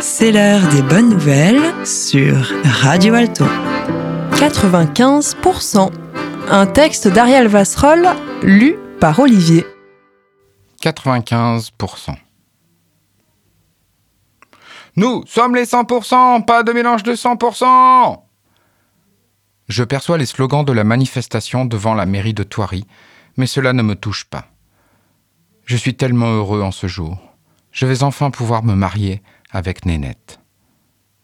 C'est l'heure des bonnes nouvelles sur Radio Alto. 95%. Un texte d'Ariel Vasserol lu par Olivier. 95%. Nous sommes les 100%, pas de mélange de 100%. Je perçois les slogans de la manifestation devant la mairie de Thoiry, mais cela ne me touche pas. Je suis tellement heureux en ce jour. Je vais enfin pouvoir me marier avec Nénette.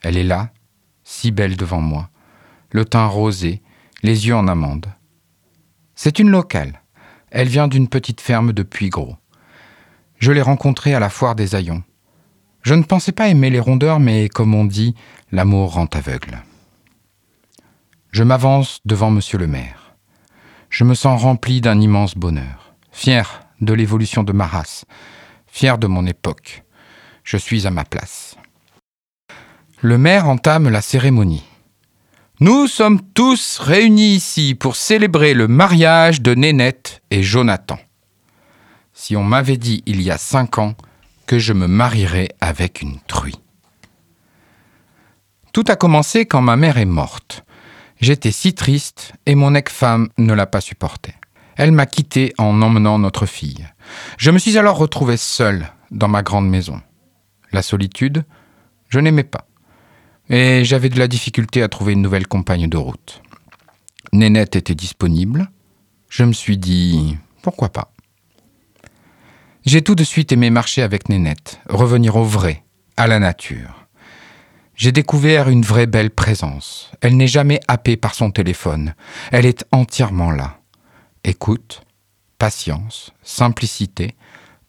Elle est là, si belle devant moi, le teint rosé, les yeux en amande. C'est une locale. Elle vient d'une petite ferme de Puygros. Je l'ai rencontrée à la foire des Aillons. Je ne pensais pas aimer les rondeurs, mais comme on dit, l'amour rend aveugle. Je m'avance devant monsieur le maire. Je me sens rempli d'un immense bonheur, fier de l'évolution de ma race, fier de mon époque. Je suis à ma place. Le maire entame la cérémonie. Nous sommes tous réunis ici pour célébrer le mariage de Nénette et Jonathan. Si on m'avait dit il y a cinq ans que je me marierais avec une truie. Tout a commencé quand ma mère est morte. J'étais si triste et mon ex-femme ne l'a pas supporté. Elle m'a quitté en emmenant notre fille. Je me suis alors retrouvé seul dans ma grande maison. La solitude, je n'aimais pas. Et j'avais de la difficulté à trouver une nouvelle compagne de route. Nénette était disponible. Je me suis dit, pourquoi pas? J'ai tout de suite aimé marcher avec Nénette, revenir au vrai, à la nature. J'ai découvert une vraie belle présence. Elle n'est jamais happée par son téléphone. Elle est entièrement là. Écoute, patience, simplicité,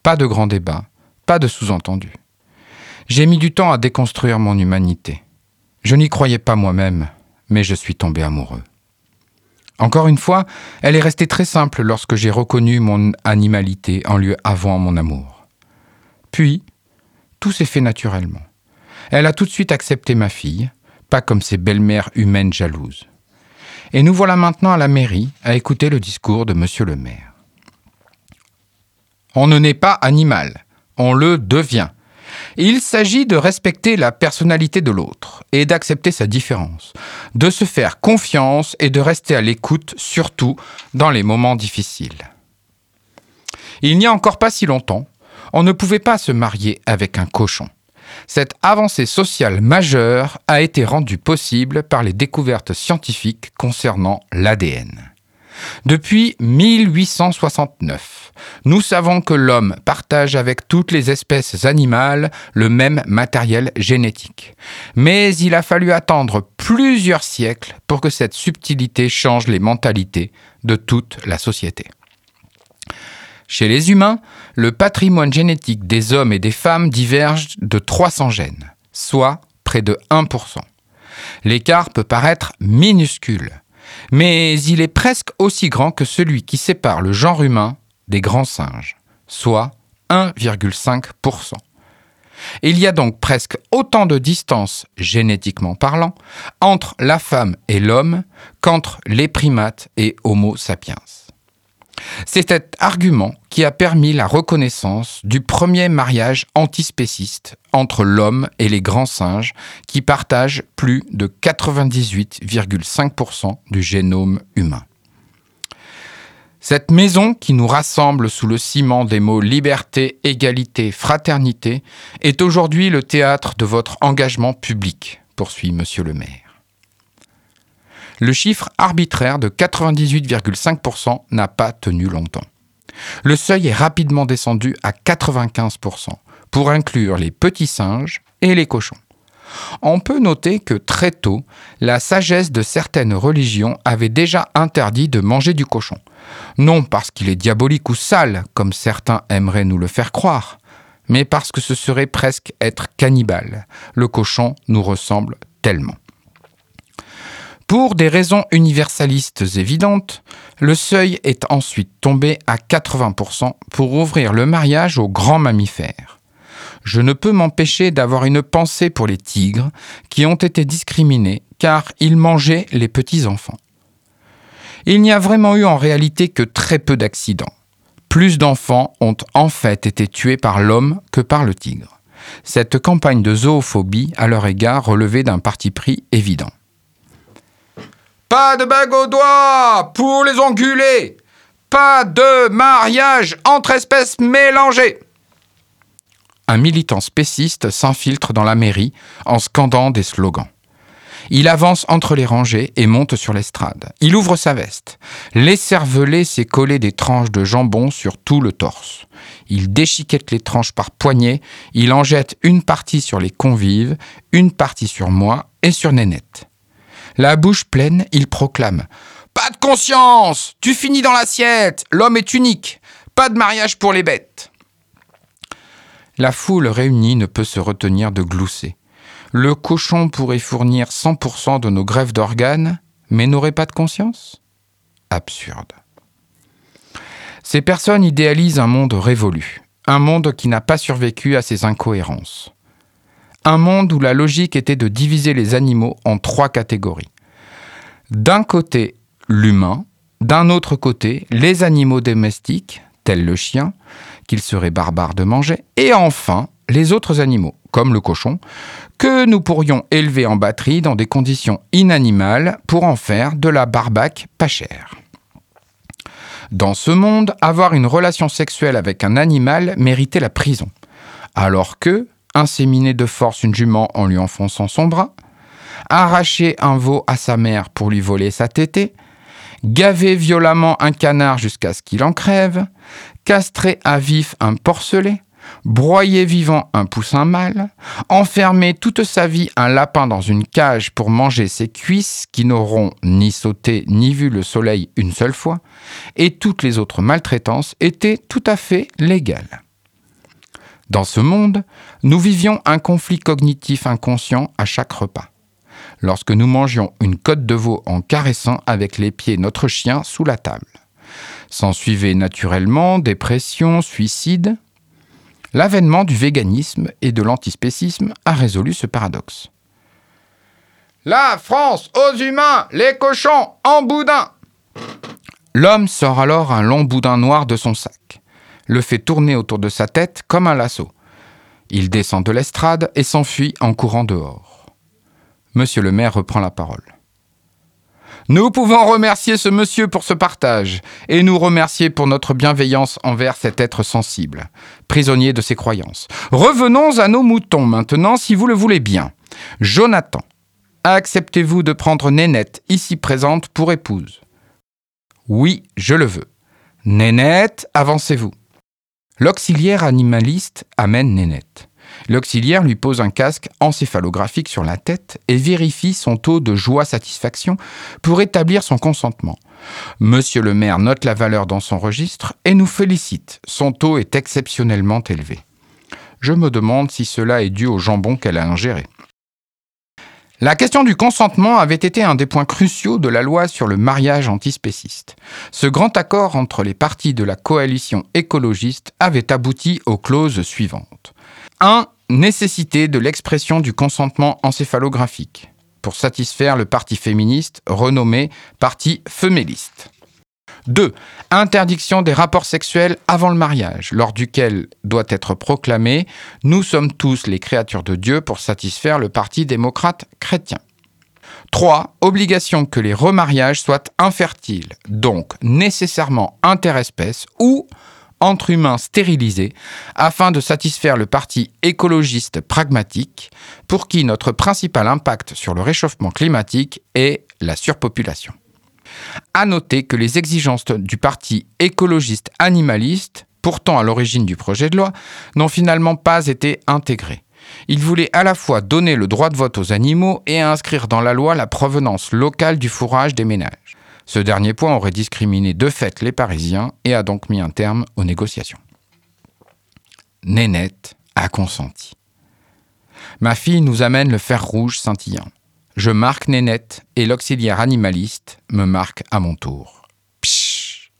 pas de grands débats, pas de sous-entendus. J'ai mis du temps à déconstruire mon humanité. Je n'y croyais pas moi-même, mais je suis tombé amoureux. Encore une fois, elle est restée très simple lorsque j'ai reconnu mon animalité en lui avouant mon amour. Puis, tout s'est fait naturellement. Elle a tout de suite accepté ma fille, pas comme ces belles-mères humaines jalouses. Et nous voilà maintenant à la mairie à écouter le discours de monsieur le maire. On ne naît pas animal, on le devient. Il s'agit de respecter la personnalité de l'autre et d'accepter sa différence, de se faire confiance et de rester à l'écoute, surtout dans les moments difficiles. Il n'y a encore pas si longtemps, on ne pouvait pas se marier avec un cochon. Cette avancée sociale majeure a été rendue possible par les découvertes scientifiques concernant l'ADN. Depuis 1869, nous savons que l'homme partage avec toutes les espèces animales le même matériel génétique. Mais il a fallu attendre plusieurs siècles pour que cette subtilité change les mentalités de toute la société. Chez les humains, le patrimoine génétique des hommes et des femmes diverge de 300 gènes, soit près de 1%. L'écart peut paraître minuscule, mais il est presque aussi grand que celui qui sépare le genre humain des grands singes, soit 1,5%. Il y a donc presque autant de distance, génétiquement parlant, entre la femme et l'homme qu'entre les primates et Homo sapiens. C'est cet argument qui a permis la reconnaissance du premier mariage antispéciste entre l'homme et les grands singes qui partagent plus de 98,5% du génome humain. Cette maison qui nous rassemble sous le ciment des mots liberté, égalité, fraternité est aujourd'hui le théâtre de votre engagement public, poursuit Monsieur le maire le chiffre arbitraire de 98,5% n'a pas tenu longtemps. Le seuil est rapidement descendu à 95% pour inclure les petits singes et les cochons. On peut noter que très tôt, la sagesse de certaines religions avait déjà interdit de manger du cochon. Non parce qu'il est diabolique ou sale, comme certains aimeraient nous le faire croire, mais parce que ce serait presque être cannibale. Le cochon nous ressemble tellement. Pour des raisons universalistes évidentes, le seuil est ensuite tombé à 80% pour ouvrir le mariage aux grands mammifères. Je ne peux m'empêcher d'avoir une pensée pour les tigres qui ont été discriminés car ils mangeaient les petits-enfants. Il n'y a vraiment eu en réalité que très peu d'accidents. Plus d'enfants ont en fait été tués par l'homme que par le tigre. Cette campagne de zoophobie à leur égard relevait d'un parti pris évident. Pas de bague au doigt pour les ongulés Pas de mariage entre espèces mélangées Un militant spéciste s'infiltre dans la mairie en scandant des slogans. Il avance entre les rangées et monte sur l'estrade. Il ouvre sa veste. L'écervelé s'est collé des tranches de jambon sur tout le torse. Il déchiquette les tranches par poignées. Il en jette une partie sur les convives, une partie sur moi et sur Nénette. La bouche pleine, il proclame Pas de conscience Tu finis dans l'assiette L'homme est unique Pas de mariage pour les bêtes La foule réunie ne peut se retenir de glousser. Le cochon pourrait fournir 100% de nos grèves d'organes, mais n'aurait pas de conscience? Absurde. Ces personnes idéalisent un monde révolu, un monde qui n'a pas survécu à ses incohérences. Un monde où la logique était de diviser les animaux en trois catégories. D'un côté, l'humain, d'un autre côté, les animaux domestiques, tels le chien, qu'il serait barbare de manger, et enfin, les autres animaux, comme le cochon, que nous pourrions élever en batterie dans des conditions inanimales pour en faire de la barbaque pas chère. Dans ce monde, avoir une relation sexuelle avec un animal méritait la prison, alors que, inséminer de force une jument en lui enfonçant son bras, arracher un veau à sa mère pour lui voler sa tétée, gaver violemment un canard jusqu'à ce qu'il en crève, castrer à vif un porcelet, broyer vivant un poussin mâle, enfermer toute sa vie un lapin dans une cage pour manger ses cuisses qui n'auront ni sauté ni vu le soleil une seule fois, et toutes les autres maltraitances étaient tout à fait légales. Dans ce monde, nous vivions un conflit cognitif inconscient à chaque repas. Lorsque nous mangions une côte de veau en caressant avec les pieds notre chien sous la table. S'en suivaient naturellement dépression, suicide, L'avènement du véganisme et de l'antispécisme a résolu ce paradoxe. La France aux humains, les cochons en boudin L'homme sort alors un long boudin noir de son sac, le fait tourner autour de sa tête comme un lasso. Il descend de l'estrade et s'enfuit en courant dehors. Monsieur le maire reprend la parole. Nous pouvons remercier ce monsieur pour ce partage et nous remercier pour notre bienveillance envers cet être sensible, prisonnier de ses croyances. Revenons à nos moutons maintenant, si vous le voulez bien. Jonathan, acceptez-vous de prendre Nénette, ici présente, pour épouse? Oui, je le veux. Nénette, avancez-vous. L'auxiliaire animaliste amène Nénette. L'auxiliaire lui pose un casque encéphalographique sur la tête et vérifie son taux de joie-satisfaction pour établir son consentement. Monsieur le maire note la valeur dans son registre et nous félicite. Son taux est exceptionnellement élevé. Je me demande si cela est dû au jambon qu'elle a ingéré. La question du consentement avait été un des points cruciaux de la loi sur le mariage antispéciste. Ce grand accord entre les partis de la coalition écologiste avait abouti aux clauses suivantes. 1. Nécessité de l'expression du consentement encéphalographique pour satisfaire le parti féministe renommé Parti Feméliste. 2. Interdiction des rapports sexuels avant le mariage, lors duquel doit être proclamé Nous sommes tous les créatures de Dieu pour satisfaire le Parti démocrate chrétien. 3. Obligation que les remariages soient infertiles, donc nécessairement interespèces ou entre humains stérilisés afin de satisfaire le parti écologiste pragmatique pour qui notre principal impact sur le réchauffement climatique est la surpopulation. À noter que les exigences du parti écologiste animaliste, pourtant à l'origine du projet de loi, n'ont finalement pas été intégrées. Il voulait à la fois donner le droit de vote aux animaux et inscrire dans la loi la provenance locale du fourrage des ménages. Ce dernier point aurait discriminé de fait les Parisiens et a donc mis un terme aux négociations. Nénette a consenti. Ma fille nous amène le fer rouge scintillant. Je marque Nénette et l'auxiliaire animaliste me marque à mon tour. Psh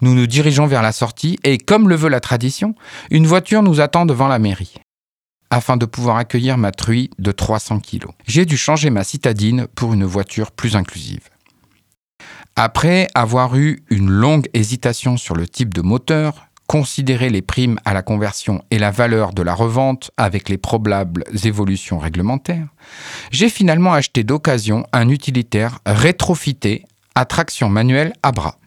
nous nous dirigeons vers la sortie et, comme le veut la tradition, une voiture nous attend devant la mairie afin de pouvoir accueillir ma truie de 300 kg. J'ai dû changer ma citadine pour une voiture plus inclusive. Après avoir eu une longue hésitation sur le type de moteur, considérer les primes à la conversion et la valeur de la revente avec les probables évolutions réglementaires, j'ai finalement acheté d'occasion un utilitaire rétrofité à traction manuelle à bras.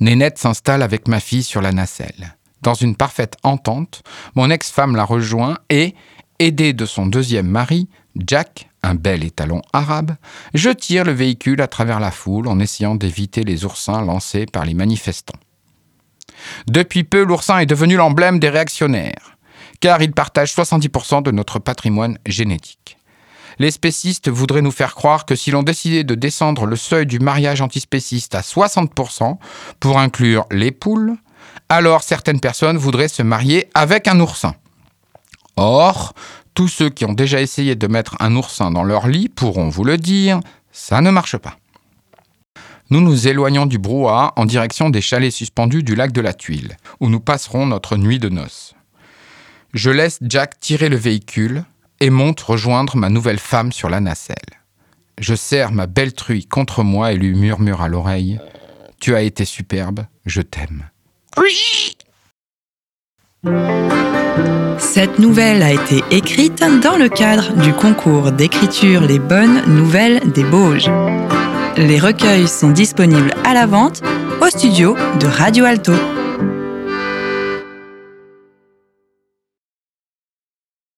Nénette s'installe avec ma fille sur la nacelle. Dans une parfaite entente, mon ex-femme la rejoint et, aidée de son deuxième mari, Jack, un bel étalon arabe, je tire le véhicule à travers la foule en essayant d'éviter les oursins lancés par les manifestants. Depuis peu, l'oursin est devenu l'emblème des réactionnaires, car il partage 70% de notre patrimoine génétique. Les spécistes voudraient nous faire croire que si l'on décidait de descendre le seuil du mariage antispéciste à 60% pour inclure les poules, alors certaines personnes voudraient se marier avec un oursin. Or, tous ceux qui ont déjà essayé de mettre un oursin dans leur lit pourront vous le dire, ça ne marche pas. Nous nous éloignons du brouhaha en direction des chalets suspendus du lac de la Tuile, où nous passerons notre nuit de noces. Je laisse Jack tirer le véhicule et monte rejoindre ma nouvelle femme sur la nacelle. Je serre ma belle truie contre moi et lui murmure à l'oreille Tu as été superbe, je t'aime. Cette nouvelle a été écrite dans le cadre du concours d'écriture Les Bonnes Nouvelles des Bauges. Les recueils sont disponibles à la vente au studio de Radio Alto.